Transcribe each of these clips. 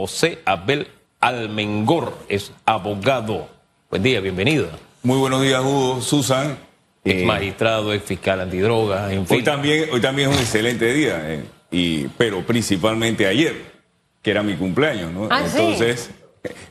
José Abel Almengor, es abogado. Buen día, bienvenido. Muy buenos días, Hugo, Susan. Es magistrado, es fiscal antidroga, en fin. Hoy también, hoy también es un excelente día, eh, y, pero principalmente ayer, que era mi cumpleaños, ¿no? Ah, ¿sí? Entonces,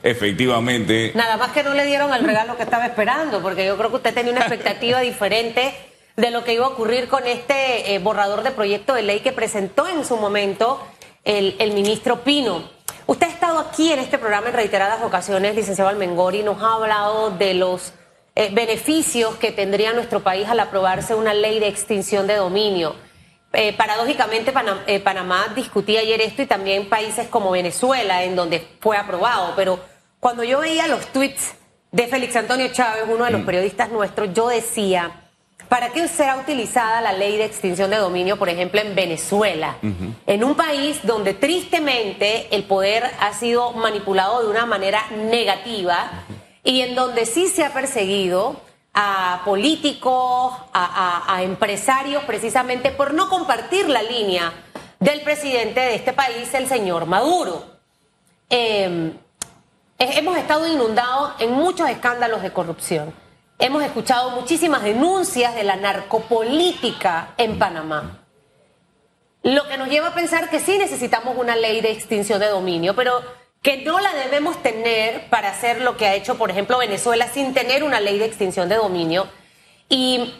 efectivamente, Nada más que no le dieron el regalo que estaba esperando, porque yo creo que usted tenía una expectativa diferente de lo que iba a ocurrir con este eh, borrador de proyecto de ley que presentó en su momento el, el ministro Pino. Usted ha estado aquí en este programa en reiteradas ocasiones, licenciado Almengori, nos ha hablado de los eh, beneficios que tendría nuestro país al aprobarse una ley de extinción de dominio. Eh, paradójicamente, Panam- eh, Panamá discutía ayer esto y también países como Venezuela, en donde fue aprobado. Pero cuando yo veía los tweets de Félix Antonio Chávez, uno de los periodistas nuestros, yo decía, ¿para qué será utilizada la ley de extinción de dominio, por ejemplo, en Venezuela? En un país donde tristemente el poder ha sido manipulado de una manera negativa y en donde sí se ha perseguido a políticos, a, a- a empresarios, precisamente por no compartir la línea del presidente de este país, el señor Maduro. Eh, hemos estado inundados en muchos escándalos de corrupción. Hemos escuchado muchísimas denuncias de la narcopolítica en Panamá. Lo que nos lleva a pensar que sí necesitamos una ley de extinción de dominio, pero que no la debemos tener para hacer lo que ha hecho, por ejemplo, Venezuela sin tener una ley de extinción de dominio. Y,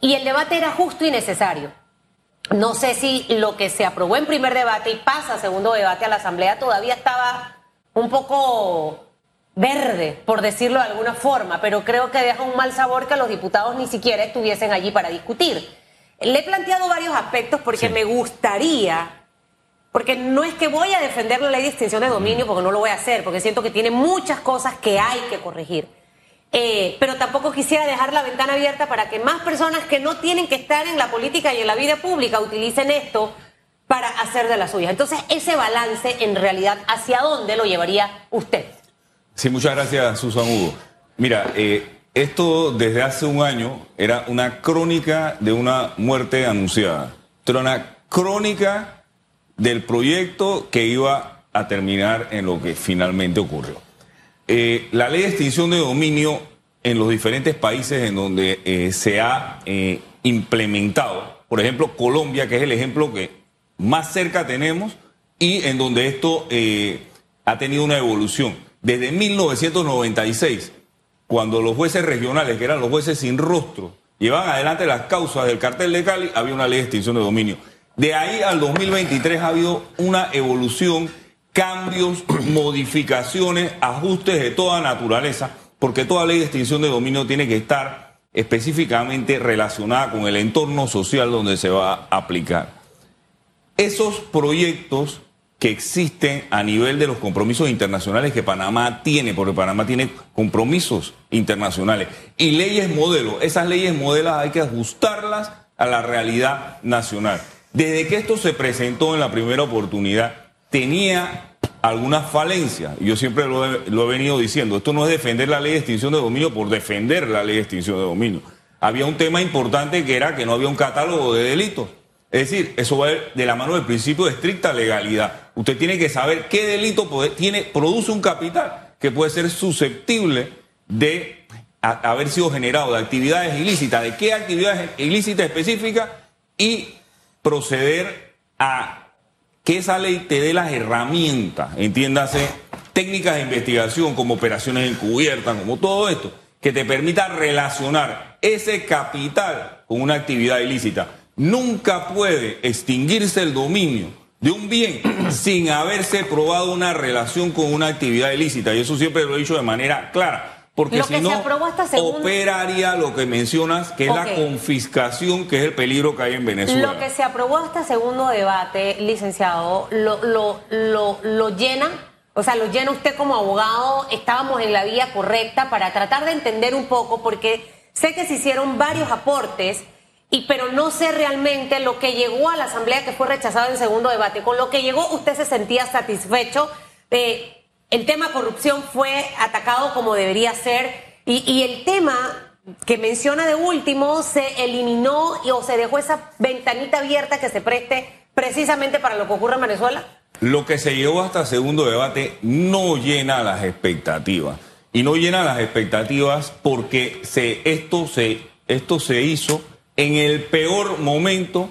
el debate era justo y necesario. No sé si lo que se aprobó en primer debate y pasa a segundo debate a la Asamblea todavía estaba un poco verde, por decirlo de alguna forma, pero creo que deja un mal sabor que los diputados ni siquiera estuviesen allí para discutir. Le he planteado varios aspectos porque me gustaría, porque no es que voy a defender la ley de extinción de dominio, porque no lo voy a hacer, porque siento que tiene muchas cosas que hay que corregir. Eh, pero tampoco quisiera dejar la ventana abierta para que más personas que no tienen que estar en la política y en la vida pública utilicen esto para hacer de las suyas. Entonces, ese balance, en realidad, ¿hacia dónde lo llevaría usted? Sí, muchas gracias, Susan Hugo. Mira, eh, esto desde hace un año era una crónica de una muerte anunciada. Era una crónica del proyecto que iba a terminar en lo que finalmente ocurrió. Eh, la ley de extinción de dominio en los diferentes países en donde eh, se ha implementado, por ejemplo Colombia, que es el ejemplo que más cerca tenemos y en donde esto ha tenido una evolución. Desde 1996, cuando los jueces regionales, que eran los jueces sin rostro, llevaban adelante las causas del cartel de Cali, había una ley de extinción de dominio. De ahí al 2023 ha habido una evolución, cambios, modificaciones, ajustes de toda naturaleza, porque toda ley de extinción de dominio tiene que estar específicamente relacionada con el entorno social donde se va a aplicar. Esos proyectos que existen a nivel de los compromisos internacionales que Panamá tiene, porque Panamá tiene compromisos internacionales y leyes modelo. Esas leyes modelos hay que ajustarlas a la realidad nacional. Desde que esto se presentó en la primera oportunidad, tenía algunas falencias. Yo siempre lo he, lo he venido diciendo. Esto no es defender la ley de extinción de dominio por defender la ley de extinción de dominio. Había un tema importante que era que no había un catálogo de delitos. Es decir, eso va de la mano del principio de estricta legalidad. Usted tiene que saber qué delito tiene, produce un capital que puede ser susceptible de haber sido generado de actividades ilícitas, de qué actividades ilícitas específicas y proceder a que esa ley te dé las herramientas, entiéndase, técnicas de investigación como operaciones encubiertas, como todo esto, que te permita relacionar ese capital con una actividad ilícita. Nunca puede extinguirse el dominio de un bien sin haberse probado una relación con una actividad ilícita. Y eso siempre lo he dicho de manera clara. Porque Lo si no, operaría lo que mencionas, que es la confiscación, que es el peligro que hay en Venezuela. Lo que se aprobó hasta segundo debate, licenciado, lo, lo, lo, lo llena, o sea, lo llena usted como abogado, estábamos en la vía correcta para tratar de entender un poco, porque sé que se hicieron varios aportes, y pero no sé realmente lo que llegó a la Asamblea que fue rechazado en segundo debate. Con lo que llegó, usted se sentía satisfecho. El tema corrupción fue atacado como debería ser, y, el tema que menciona de último se eliminó o se dejó esa ventanita abierta que se preste precisamente para lo que ocurre en Venezuela? Lo que se llevó hasta segundo debate no llena las expectativas. Y no llena las expectativas porque se, esto, se, esto se hizo en el peor momento.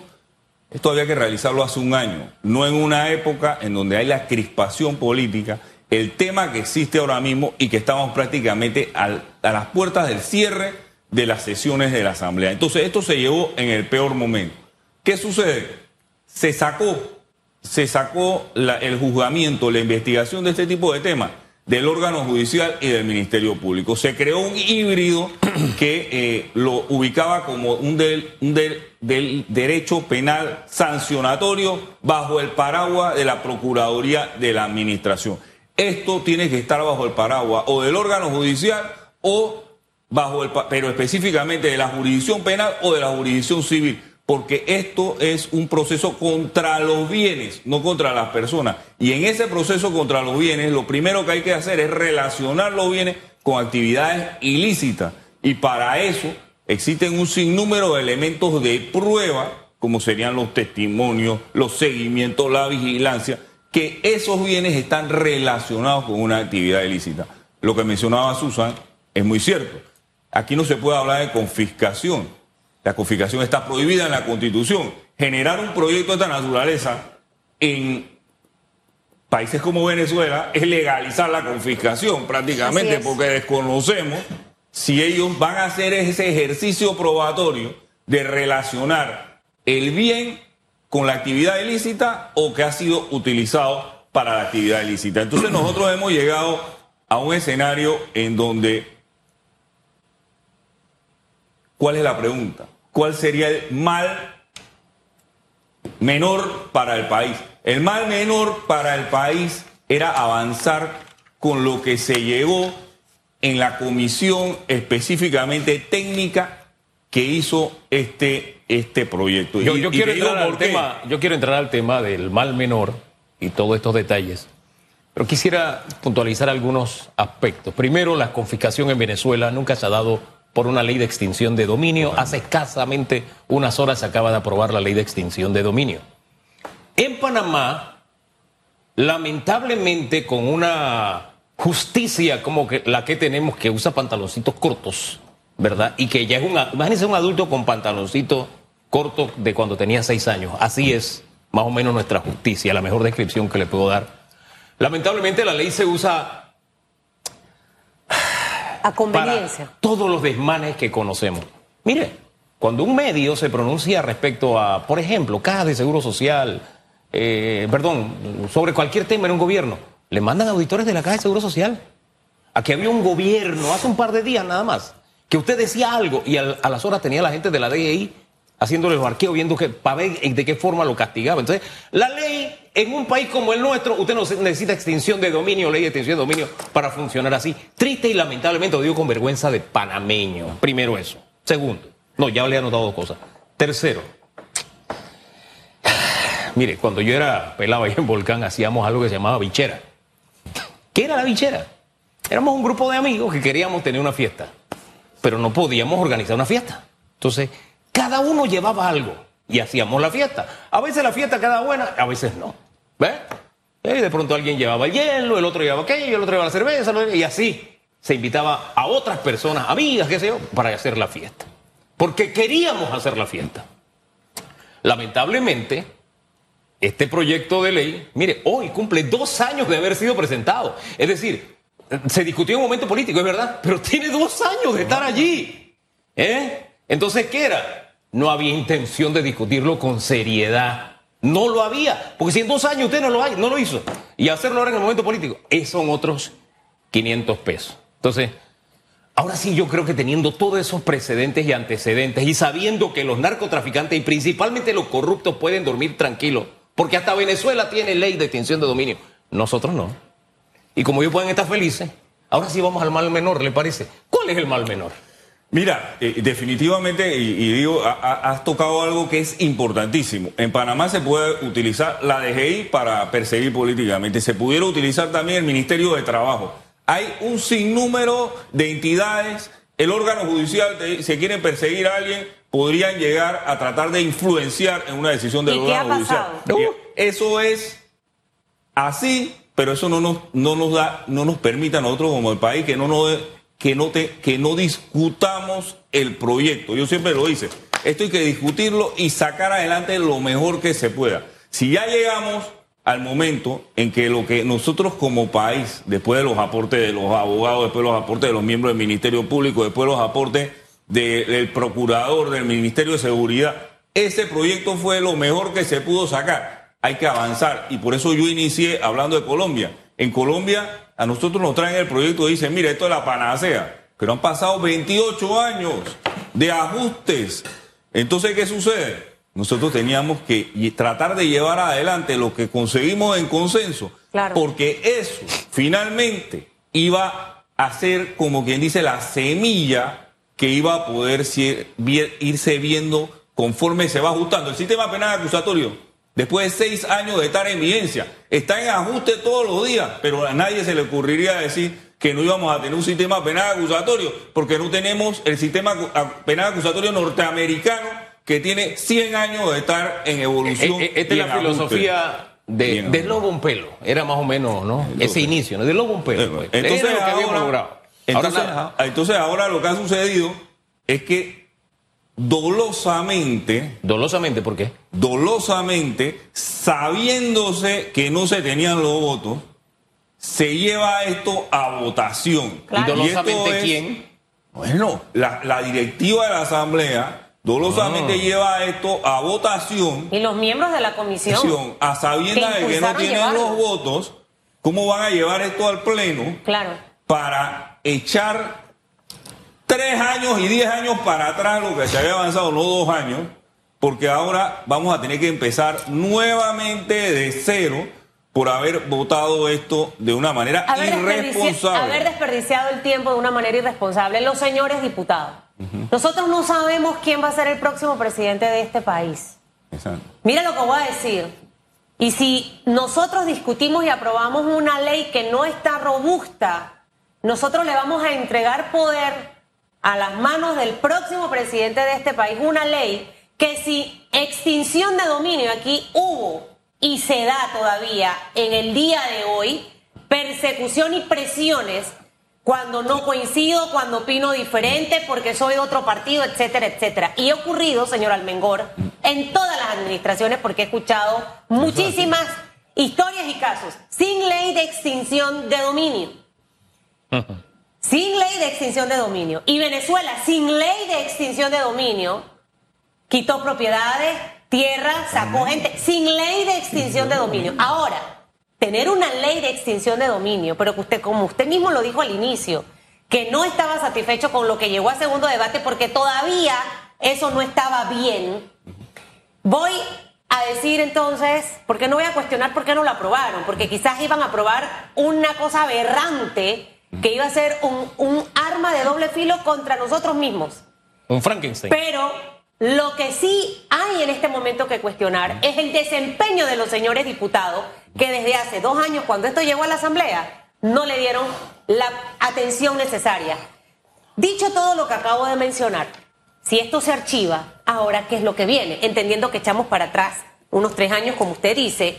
Esto había que realizarlo hace un año, no en una época en donde hay la crispación política, el tema que existe ahora mismo y que estamos prácticamente a las puertas del cierre de las sesiones de la Asamblea. Entonces, esto se llevó en el peor momento. ¿Qué sucede? Se sacó, se sacó el juzgamiento, la investigación de este tipo de temas del órgano judicial y del Ministerio Público. Se creó un híbrido que eh, lo ubicaba como un, del, del, derecho penal sancionatorio bajo el paraguas de la Procuraduría de la Administración. Esto tiene que estar bajo el paraguas o del órgano judicial o bajo el, pero específicamente de la jurisdicción penal o de la jurisdicción civil porque esto es un proceso contra los bienes, no contra las personas. Y en ese proceso contra los bienes, lo primero que hay que hacer es relacionar los bienes con actividades ilícitas. Y para eso existen un sinnúmero de elementos de prueba, como serían los testimonios, los seguimientos, la vigilancia, que esos bienes están relacionados con una actividad ilícita. Lo que mencionaba Susan es muy cierto. Aquí no se puede hablar de confiscación la confiscación está prohibida en la Constitución. Generar un proyecto de esta naturaleza en países como Venezuela es legalizar la confiscación prácticamente porque desconocemos si ellos van a hacer ese ejercicio probatorio de relacionar el bien con la actividad ilícita o que ha sido utilizado para la actividad ilícita. Entonces nosotros hemos llegado a un escenario en donde, ¿cuál es la pregunta? Cuál sería el mal menor para el país. El mal menor para el país era avanzar con lo que se llegó en la comisión específicamente técnica que hizo este, este proyecto. Yo, quiero entrar al tema, yo quiero entrar al tema del mal menor y todos estos detalles. Pero quisiera puntualizar algunos aspectos. Primero, la confiscación en Venezuela nunca se ha dado por una ley de extinción de dominio. Hace escasamente unas horas se acaba de aprobar la ley de extinción de dominio. En Panamá, lamentablemente con una justicia como que la que tenemos que usa pantaloncitos cortos, ¿verdad? Y que ya es un, imagínense un adulto con pantaloncito corto de cuando tenía seis años. Así es más o menos nuestra justicia, la mejor descripción que le puedo dar. Lamentablemente la ley se usa a conveniencia. Para todos los desmanes que conocemos. Mire, cuando un medio se pronuncia respecto a, por ejemplo, cajas de seguro social, eh, perdón, sobre cualquier tema en un gobierno, le mandan auditores de la caja de seguro social. Aquí había un gobierno hace un par de días nada más, que usted decía algo y a las horas tenía la gente de la DEI haciéndole los arqueos, viendo que, para ver de qué forma lo castigaba. Entonces, la ley en un país como el nuestro, usted no necesita extinción de dominio, ley de extinción de dominio para funcionar así. Triste y lamentablemente, lo digo con vergüenza de panameño. Primero eso. Segundo, no, ya le he anotado dos cosas. Tercero, mire, cuando yo era pelado ahí en Volcán, hacíamos algo que se llamaba bichera. ¿Qué era la bichera? Éramos un grupo de amigos que queríamos tener una fiesta, pero no podíamos organizar una fiesta. Entonces, cada uno llevaba algo y hacíamos la fiesta. A veces la fiesta quedaba buena, a veces no. ¿Ves? Y de pronto alguien llevaba el hielo, el otro llevaba aquello, el otro llevaba la cerveza, y así se invitaba a otras personas, amigas, qué sé yo, para hacer la fiesta. Porque queríamos hacer la fiesta. Lamentablemente, este proyecto de ley, mire, hoy cumple dos años de haber sido presentado. Es decir, se discutió en un momento político, es verdad, pero tiene dos años de estar allí. ¿Eh? Entonces, ¿qué era? No había intención de discutirlo con seriedad. No lo había, porque si en dos años usted no lo, hay, no lo hizo, y hacerlo ahora en el momento político, esos son otros 500 pesos. Entonces, ahora sí yo creo que teniendo todos esos precedentes y antecedentes y sabiendo que los narcotraficantes y principalmente los corruptos pueden dormir tranquilos, porque hasta Venezuela tiene ley de extinción de dominio, nosotros no. Y como ellos pueden estar felices, ahora sí vamos al mal menor, ¿le parece? ¿Cuál es el mal menor? Mira, eh, definitivamente, y, digo, has tocado algo que es importantísimo. En Panamá se puede utilizar la DGI para perseguir políticamente. Se pudiera utilizar también el Ministerio de Trabajo. Hay un sinnúmero de entidades. El órgano judicial, si quieren perseguir a alguien, podrían llegar a tratar de influenciar en una decisión del órgano judicial. Eso es así, pero eso no nos, no nos da, no nos permite a nosotros como el país que no nos que no te, que no discutamos el proyecto. Yo siempre lo hice. Esto hay que discutirlo y sacar adelante lo mejor que se pueda. Si ya llegamos al momento en que lo que nosotros como país, después de los aportes de los abogados, después de los aportes de los miembros del Ministerio Público, después de los aportes del procurador, del Ministerio de Seguridad, ese proyecto fue lo mejor que se pudo sacar. Hay que avanzar y por eso yo inicié hablando de Colombia. En Colombia a nosotros nos traen el proyecto y dicen, mira, esto es la panacea, pero han pasado 28 años de ajustes. Entonces, ¿qué sucede? Nosotros teníamos que tratar de llevar adelante lo que conseguimos en consenso, porque eso finalmente iba a ser, como quien dice, la semilla que iba a poder irse viendo conforme se va ajustando. El sistema penal acusatorio después de seis años de estar en evidencia. Está en ajuste todos los días, pero a nadie se le ocurriría decir que no íbamos a tener un sistema penal acusatorio, porque no tenemos el sistema penal acusatorio norteamericano que tiene 100 años de estar en evolución. Eh, eh, esta es la filosofía de, de Lobo un pelo, era más o menos, ¿no? Ese inicio, ¿no? De Lobo un pelo. Pues. Entonces, ahora, entonces ahora lo que ha sucedido es que dolosamente. ¿Dolosamente por qué? Dolosamente, sabiéndose que no se tenían los votos, se lleva esto a votación. ¿Y dolosamente quién? Bueno, la, directiva de la Asamblea dolosamente ah. lleva esto a votación. Y los miembros de la comisión. A sabiendas de que no tienen los votos, ¿cómo van a llevar esto al Pleno? Claro. Para echar tres años y diez años para atrás lo que se había avanzado, no dos años, porque ahora vamos a tener que empezar nuevamente de cero por haber votado esto de una manera irresponsable. haber desperdiciado el tiempo de una manera irresponsable. Los señores diputados, nosotros no sabemos quién va a ser el próximo presidente de este país. Mira lo que voy a decir. Y si nosotros discutimos y aprobamos una ley que no está robusta, nosotros le vamos a entregar poder a las manos del próximo presidente de este país una ley que si extinción de dominio aquí hubo y se da todavía en el día de hoy, persecución y presiones cuando no coincido, cuando opino diferente, porque soy de otro partido, etcétera, etcétera. Y ha ocurrido, señor Almengor, en todas las administraciones, porque he escuchado muchísimas historias y casos, sin ley de extinción de dominio sin ley de extinción de dominio, y Venezuela sin ley de extinción de dominio, quitó propiedades, tierra, sacó gente, sin ley de extinción de dominio. Ahora, tener una ley de extinción de dominio, pero que usted, como usted mismo lo dijo al inicio, que no estaba satisfecho con lo que llegó a segundo debate porque todavía eso no estaba bien, voy a decir entonces, porque no voy a cuestionar por qué no lo aprobaron, porque quizás iban a aprobar una cosa aberrante que iba a ser un, arma de doble filo contra nosotros mismos. Un Frankenstein. Pero lo que sí hay en este momento que cuestionar es el desempeño de los señores diputados que desde hace dos años, cuando esto llegó a la Asamblea, no le dieron la atención necesaria. Dicho todo lo que acabo de mencionar, si esto se archiva, ahora, ¿qué es lo que viene? Entendiendo que echamos para atrás unos tres años, como usted dice,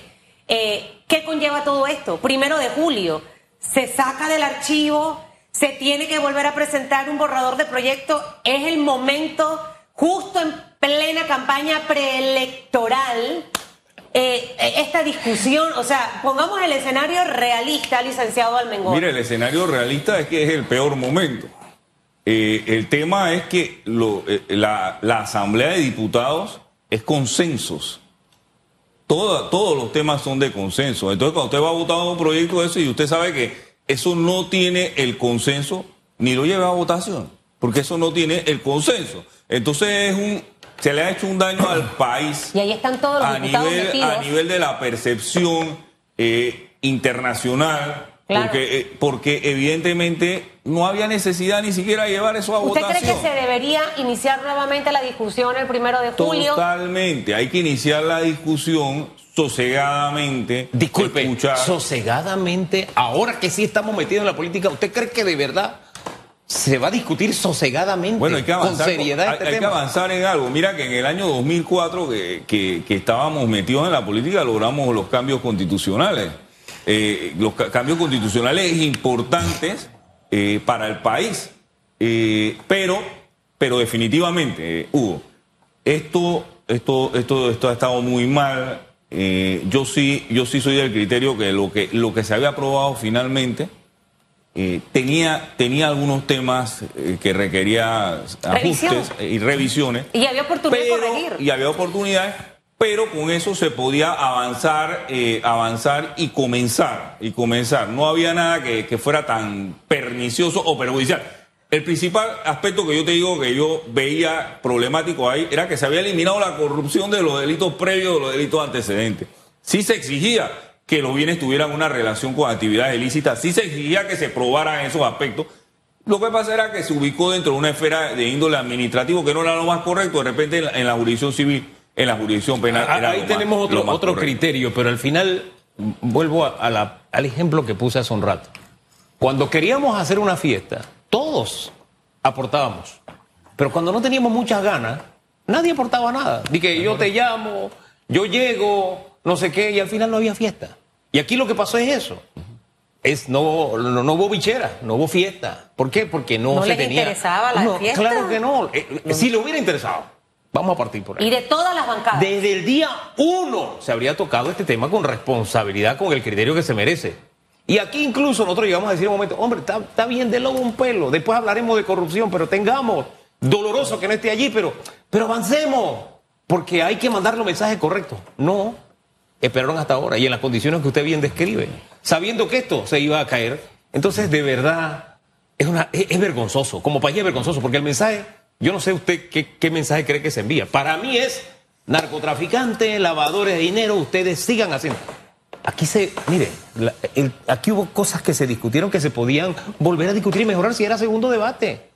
eh, ¿qué conlleva todo esto? Primero de julio se saca del archivo, se tiene que volver a presentar un borrador de proyecto, es el momento justo en plena campaña preelectoral. Eh, esta discusión, o sea, pongamos el escenario realista, licenciado Almengor. Mire, el escenario realista es que es el peor momento. Eh, el tema es que eh, la, la, Asamblea de Diputados es consensos todos los temas son de consenso. Entonces, cuando usted va a votar un proyecto de eso y usted sabe que eso no tiene el consenso, ni lo lleva a votación, porque eso no tiene el consenso. Entonces, es un, se le ha hecho un daño al país. Y ahí están todos los a nivel, A nivel de la percepción eh, internacional porque, eh, porque evidentemente no había necesidad ni siquiera de llevar eso a votación. ¿Usted cree que se debería iniciar nuevamente la discusión el primero de julio? Totalmente, hay que iniciar la discusión sosegadamente. Disculpe, sosegadamente, ahora que sí estamos metidos en la política, ¿usted cree que de verdad se va a discutir sosegadamente, bueno, hay que avanzar, con seriedad este hay, que avanzar en algo. Mira que en el año 2004 que, que, que estábamos metidos en la política logramos los cambios constitucionales eh, los ca- cambios constitucionales importantes eh, para el país. Eh, pero, pero definitivamente, Hugo, esto, esto, esto, esto ha estado muy mal. Yo sí, yo sí soy del criterio que lo que, lo que se había aprobado finalmente tenía, tenía algunos temas que requería Revisión. ajustes y revisiones. Y había oportunidad de corregir. Y había oportunidades, pero con eso se podía avanzar, eh, avanzar y comenzar, y comenzar. No había nada que, fuera tan pernicioso o perjudicial. El principal aspecto que yo te digo que yo veía problemático ahí era que se había eliminado la corrupción de los delitos previos, de los delitos antecedentes. Sí se exigía que los bienes tuvieran una relación con actividades ilícitas, sí se exigía que se probaran esos aspectos, lo que pasa era que se ubicó dentro de una esfera de índole administrativo que no era lo más correcto, de repente en la jurisdicción civil, en la jurisdicción penal. Ah, era Ahí más- tenemos otro, otro correcto. criterio, pero al final vuelvo a- a la- al ejemplo que puse hace un rato. Cuando queríamos hacer una fiesta, todos aportábamos. Pero cuando no teníamos muchas ganas, nadie aportaba nada. Dije, yo te llamo, yo llego, no sé qué, y al final no había fiesta. Y aquí lo que pasó es eso. Es, no, no, no hubo bichera, no hubo fiesta. ¿Por qué? Porque no, ¿No se les tenía. interesaba la No, fiesta? Claro que no. Eh, eh, Si le hubiera interesado, vamos a partir por ahí. Y de todas las bancadas. Desde el día uno se habría tocado este tema con responsabilidad, con el criterio que se merece. Y aquí incluso nosotros llegamos a decir un momento, hombre, está, está bien de lobo un pelo, después hablaremos de corrupción, pero tengamos, doloroso que no esté allí, pero, pero avancemos, porque hay que mandar los mensajes correctos. No, esperaron hasta ahora y en las condiciones que usted bien describe, sabiendo que esto se iba a caer. Entonces, de verdad, es, una, es, es vergonzoso, como país es vergonzoso, porque el mensaje, yo no sé usted qué, qué mensaje cree que se envía. Para mí es narcotraficantes, lavadores de dinero, ustedes sigan haciendo. Aquí se, mire, la- el- aquí hubo cosas que se discutieron que se podían volver a discutir y mejorar si era segundo debate.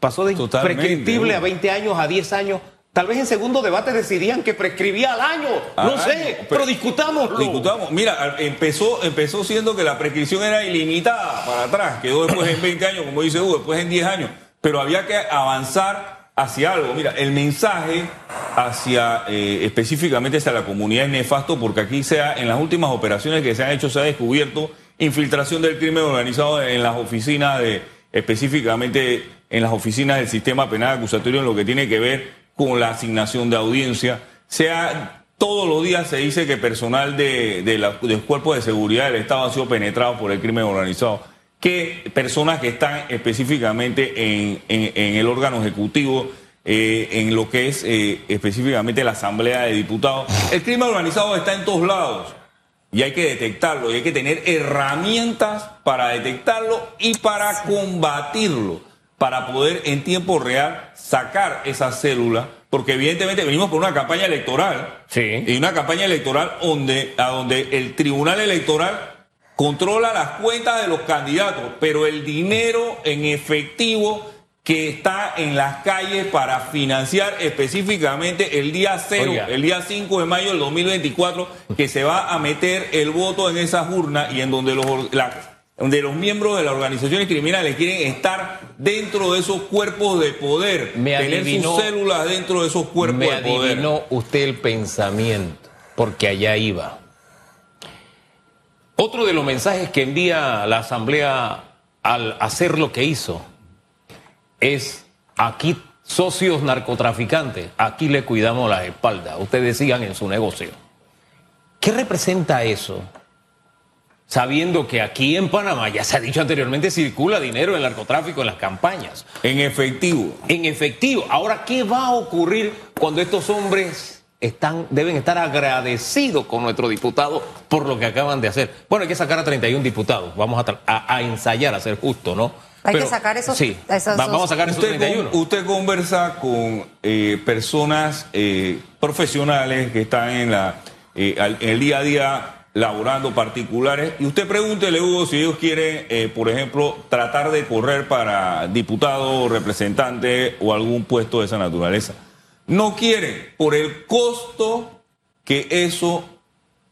Pasó de prescriptible a 20 años, a 10 años. Tal vez en segundo debate decidían que prescribía al año. no sé, pero, pero- discutámoslo. Discutamos. Mira, empezó, empezó siendo que la prescripción era ilimitada para atrás, quedó después en 20 años, como dice Hugo, después en 10 años, pero había que avanzar hacia algo. Mira, el mensaje hacia eh, específicamente hacia la comunidad es nefasto porque aquí sea en las últimas operaciones que se han hecho se ha descubierto infiltración del crimen organizado en las oficinas de específicamente en las oficinas del sistema penal acusatorio en lo que tiene que ver con la asignación de audiencia. Sea todos los días se dice que personal de, de la- del cuerpo de seguridad del Estado ha sido penetrado por el crimen organizado. Que personas que están específicamente en, en- en el órgano ejecutivo, eh, en lo que es eh, específicamente la Asamblea de Diputados. El crimen organizado está en todos lados y hay que detectarlo y hay que tener herramientas para detectarlo y para combatirlo, para poder en tiempo real sacar esa célula, porque evidentemente venimos por una campaña electoral Sí. y una campaña electoral donde, a donde el Tribunal Electoral controla las cuentas de los candidatos, pero el dinero en efectivo que está en las calles para financiar específicamente el día cero, Oiga. el día 5 de mayo del 2024, que se va a meter el voto en esas urnas y en donde los, or- la- donde los miembros de las organizaciones criminales quieren estar dentro de esos cuerpos de poder, Me tener adivinó- sus células dentro de esos cuerpos Me de poder. usted el pensamiento, porque allá iba. Otro de los mensajes que envía la Asamblea al hacer lo que hizo es aquí socios narcotraficantes, aquí le cuidamos las espaldas, ustedes sigan en su negocio. ¿Qué representa eso? Sabiendo que aquí en Panamá, ya se ha dicho anteriormente, circula dinero en el narcotráfico en las campañas En efectivo. en efectivo. Ahora, ¿qué va a ocurrir cuando estos hombres están, deben estar agradecidos con nuestro diputado por lo que acaban de hacer? Bueno, hay que sacar a 31 diputados. Vamos a, a- a ensayar a ser justo, ¿no? Hay que sacar esos- Sí, esos- va- vamos a sacar esos Usted, 31. con- usted conversa con eh, personas eh, profesionales que están en, la, eh, al- en el día a día laborando particulares y usted pregúntele, Hugo, si ellos quieren, eh, por ejemplo, tratar de correr para diputado, representante o algún puesto de esa naturaleza. No quieren por el costo que eso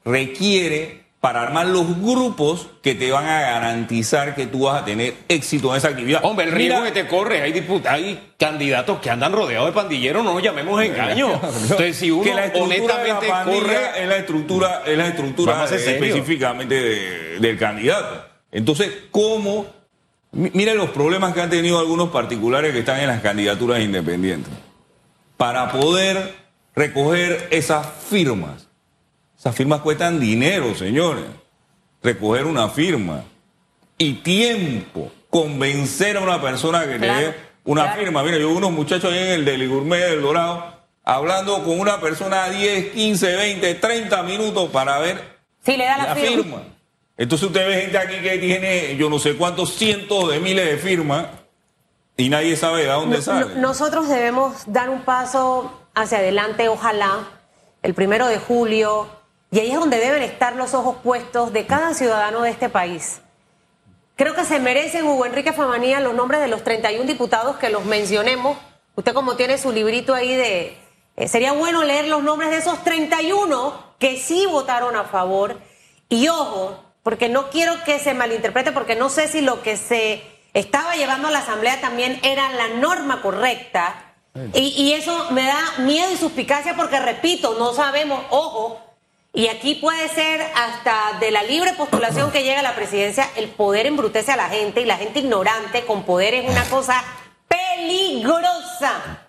requiere para armar los grupos que te van a garantizar que tú vas a tener éxito en esa actividad. Hombre, el riesgo Mira, que te corre, hay, hay candidatos que andan rodeados de pandilleros, no nos llamemos engaño. Entonces, si uno que la estructura honestamente de la corre es la estructura, es la estructura específicamente de, del candidato. Entonces, ¿cómo? Miren los problemas que han tenido algunos particulares que están en las candidaturas independientes. Para poder recoger esas firmas. Esas firmas cuestan dinero, señores. Recoger una firma. Y tiempo. Convencer a una persona que te dé una firma. Mira, yo unos muchachos ahí en el del Gourmet del Dorado hablando con una persona 10, 15, 20, 30 minutos para ver si le da la, firma. Entonces usted ve gente aquí que tiene yo no sé cuántos cientos de miles de firmas y nadie sabe de dónde sale. Nosotros debemos dar un paso hacia adelante, ojalá, el primero de julio, y ahí es donde deben estar los ojos puestos de cada ciudadano de este país. Creo que se merecen, Hugo Enrique Famanía, los nombres de los 31 diputados que los mencionemos. Usted como tiene su librito ahí de... Eh, sería bueno leer los nombres de esos 31 que sí votaron a favor. Y ojo, porque no quiero que se malinterprete, porque no sé si lo que se estaba llevando a la Asamblea también era la norma correcta. Y, eso me da miedo y suspicacia porque, repito, no sabemos, ojo, y aquí puede ser hasta de la libre postulación que llega a la presidencia, el poder embrutece a la gente y la gente ignorante con poder es una cosa peligrosa.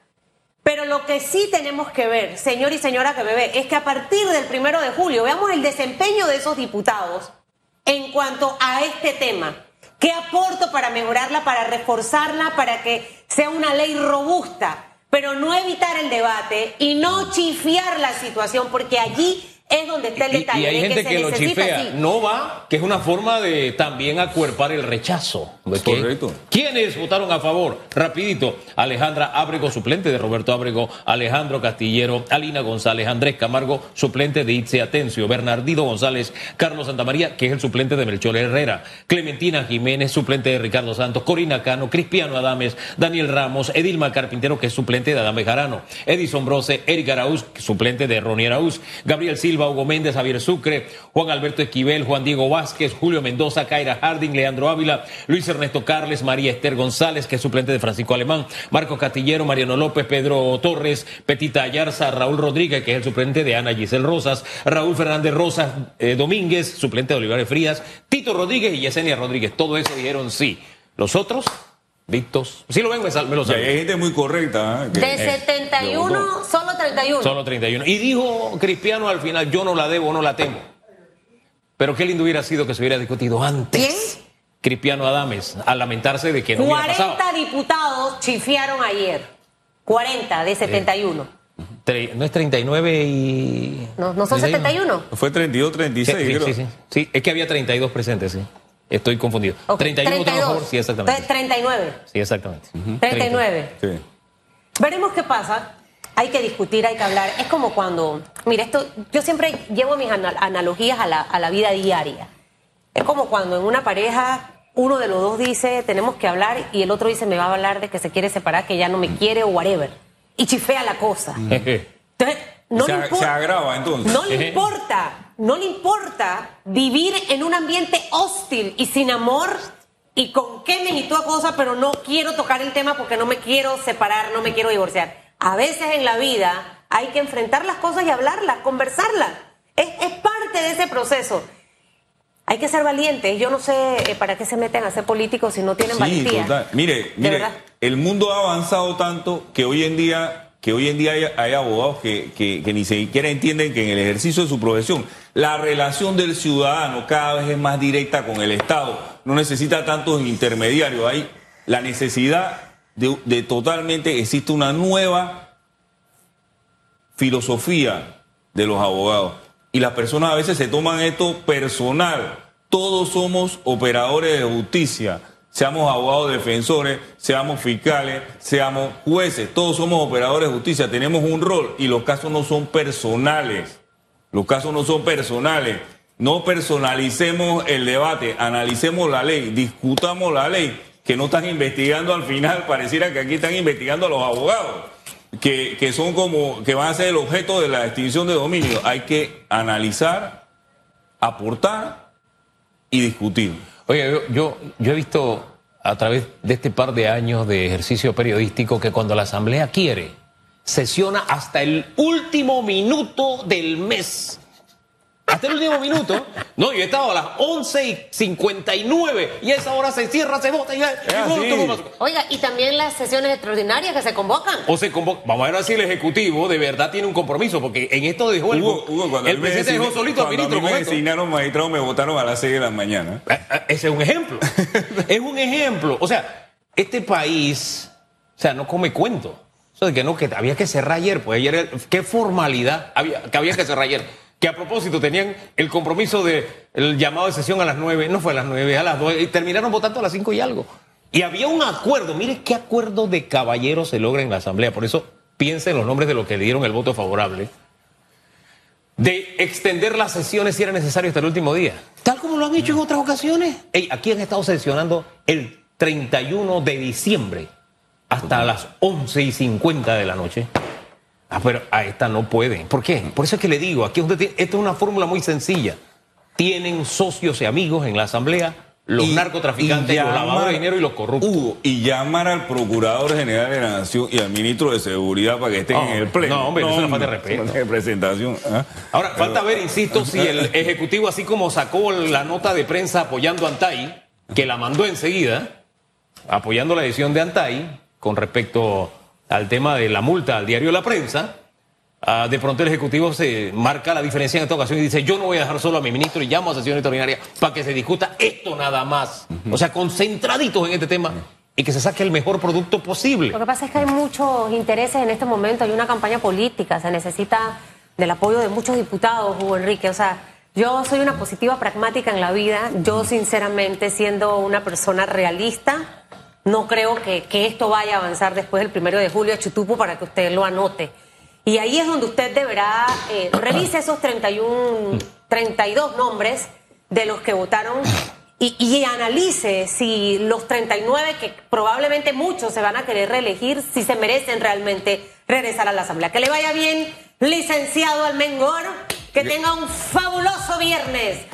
Pero lo que sí tenemos que ver, señor y señora que bebé, es que a partir del primero de julio veamos el desempeño de esos diputados en cuanto a este tema. ¿Qué aporto para mejorarla, para reforzarla, para que sea una ley robusta? Pero no evitar el debate y no chifiar la situación, porque allí es donde está el detalle. Y, hay gente que, lo chifea. No va, que es una forma de también acuerpar el rechazo. Correcto. ¿Quiénes votaron a favor? Rapidito. Alejandra Ábrego, suplente de Roberto Ábrego. Alejandro Castillero. Alina González. Andrés Camargo, suplente de Itze Atencio. Bernardino González. Carlos Santamaría, que es el suplente de Melchor Herrera. Clementina Jiménez, suplente de Ricardo Santos. Corina Cano. Cristiano Adames. Daniel Ramos. Edilma Carpintero, que es suplente de Adame Jarano. Edison Brose. Eric Araúz, suplente de Ronnie Araúz. Gabriel Silva. Hugo Méndez, Javier Sucre, Juan Alberto Esquivel, Juan Diego Vázquez, Julio Mendoza, Kaira Harding, Leandro Ávila, Luis Ernesto Carles, María Esther González, que es suplente de Francisco Alemán, Marco Castillero, Mariano López, Pedro Torres, Petita Ayarza, Raúl Rodríguez, que es el suplente de Ana Giselle Rosas, Raúl Fernández Rosas eh, Domínguez, suplente de Olivares Frías, Tito Rodríguez y Yesenia Rodríguez. Todo eso dijeron sí. Los otros Dictos. Sí lo ven, me, me lo Hay gente muy correcta. ¿eh? de 71, solo 31. Solo 31. Y dijo Cristiano al final, yo no la debo, no la tengo. Pero qué lindo hubiera sido que se hubiera discutido antes. ¿Quién? Cristiano Adames, al lamentarse de que no 40 hubiera pasado. diputados chifiaron ayer. 40 de 71. no es 39 y... No, no son 71. Fue 32, 36. Sí, sí, sí, sí, es que había 32 presentes, sí. Estoy confundido. 31 32. favor, sí, exactamente. 39. Sí, exactamente. 39. Sí. Veremos qué pasa. Hay que discutir, hay que hablar. Es como cuando, mira, esto, yo siempre llevo mis analogías a la, a la vida diaria. Es como cuando en una pareja uno de los dos dice tenemos que hablar y el otro dice me va a hablar de que se quiere separar, que ya no me quiere o whatever. Y chifea la cosa. Entonces, no se, le importa, se agrava entonces. No le importa no le importa vivir en un ambiente hostil y sin amor y con qué me a cosa, pero no quiero tocar el tema porque no me quiero separar, no me quiero divorciar. A veces en la vida hay que enfrentar las cosas y hablarlas, conversarlas. Es, parte de ese proceso. Hay que ser valientes. Yo no sé eh, para qué se meten a ser políticos si no tienen valentía. Mire, mire, el mundo ha avanzado tanto que hoy en día que hoy en día hay, abogados que, que, ni siquiera entienden que en el ejercicio de su profesión la relación del ciudadano cada vez es más directa con el Estado, no necesita tantos intermediarios, hay la necesidad de totalmente, existe una nueva filosofía de los abogados. Y las personas a veces se toman esto personal, todos somos operadores de justicia seamos abogados defensores, seamos fiscales, seamos jueces, todos somos operadores de justicia, tenemos un rol y los casos no son personales. Los casos no son personales. No personalicemos el debate, analicemos la ley, discutamos la ley, que no están investigando al final, pareciera que aquí están investigando a los abogados, que, que son como, que van a ser el objeto de la extinción de dominio. Hay que analizar, aportar y discutir. Oye, yo, yo, he visto a través de este par de años de ejercicio periodístico que cuando la Asamblea quiere, sesiona hasta el último minuto del mes. Hasta el último minuto. No, yo estaba a las 11 y 59 y a esa hora se cierra, se vota y ya. y. Oiga, y también las sesiones extraordinarias que se convocan. O se convoca. Vamos a ver si el Ejecutivo de verdad tiene un compromiso, porque en esto dejó el, Hugo, Hugo, cuando a el presidente dejó solito al cuando a ministro mí me designaron magistrado, me votaron a las 6 de la mañana. Eh, eh, Ese es un ejemplo. es un ejemplo. O sea, este país, o sea, no come cuento. Eso de que no, que había que cerrar ayer, pues ayer, qué formalidad había, que había que cerrar ayer. Que a propósito tenían el compromiso de el llamado de sesión a las nueve, no fue a las nueve, a las dos, y terminaron votando a las cinco y algo. Y había un acuerdo, mire qué acuerdo de caballeros se logra en la Asamblea. Por eso piensen en los nombres de los que le dieron el voto favorable de extender las sesiones si era necesario hasta el último día. Tal como lo han hecho en otras ocasiones. Aquí han estado sesionando el 31 de diciembre hasta las 11 y 50 de la noche. Ah, pero a esta no pueden. ¿Por qué? Por eso es que le digo, aquí usted tiene- esta es una fórmula muy sencilla. Tienen socios y amigos en la Asamblea, los Y- narcotraficantes, y los lavadores de dinero y los corruptos. Hugo, y llamar al Procurador General de la Nación y al Ministro de Seguridad para que estén No, en el pleno. no, hombre, eso es una falta de respeto. falta de presentación. ¿ah? Ahora, falta ver, insisto, si el Ejecutivo, así como sacó la nota de prensa apoyando a Antay, que la mandó enseguida, apoyando la decisión de Antay con respecto al tema de la multa al diario La Prensa, ah, de pronto el Ejecutivo se marca la diferencia en esta ocasión y dice, yo no voy a dejar solo a mi ministro y llamo a sesión extraordinaria para que se discuta esto nada más. O sea, concentraditos en este tema y que se saque el mejor producto posible. Lo que pasa es que hay muchos intereses en este momento, hay una campaña política, se necesita del apoyo de muchos diputados, Hugo Enrique. O sea, yo soy una positiva pragmática en la vida. Yo, sinceramente, siendo una persona realista, no creo que, que esto vaya a avanzar después del primero de julio a Chutupu para que usted lo anote. Y ahí es donde usted deberá, eh, revise esos 31, 32 nombres de los que votaron y, y analice si los 39, que probablemente muchos se van a querer reelegir, si se merecen realmente regresar a la Asamblea. Que le vaya bien, licenciado Almengor, que tenga un fabuloso viernes.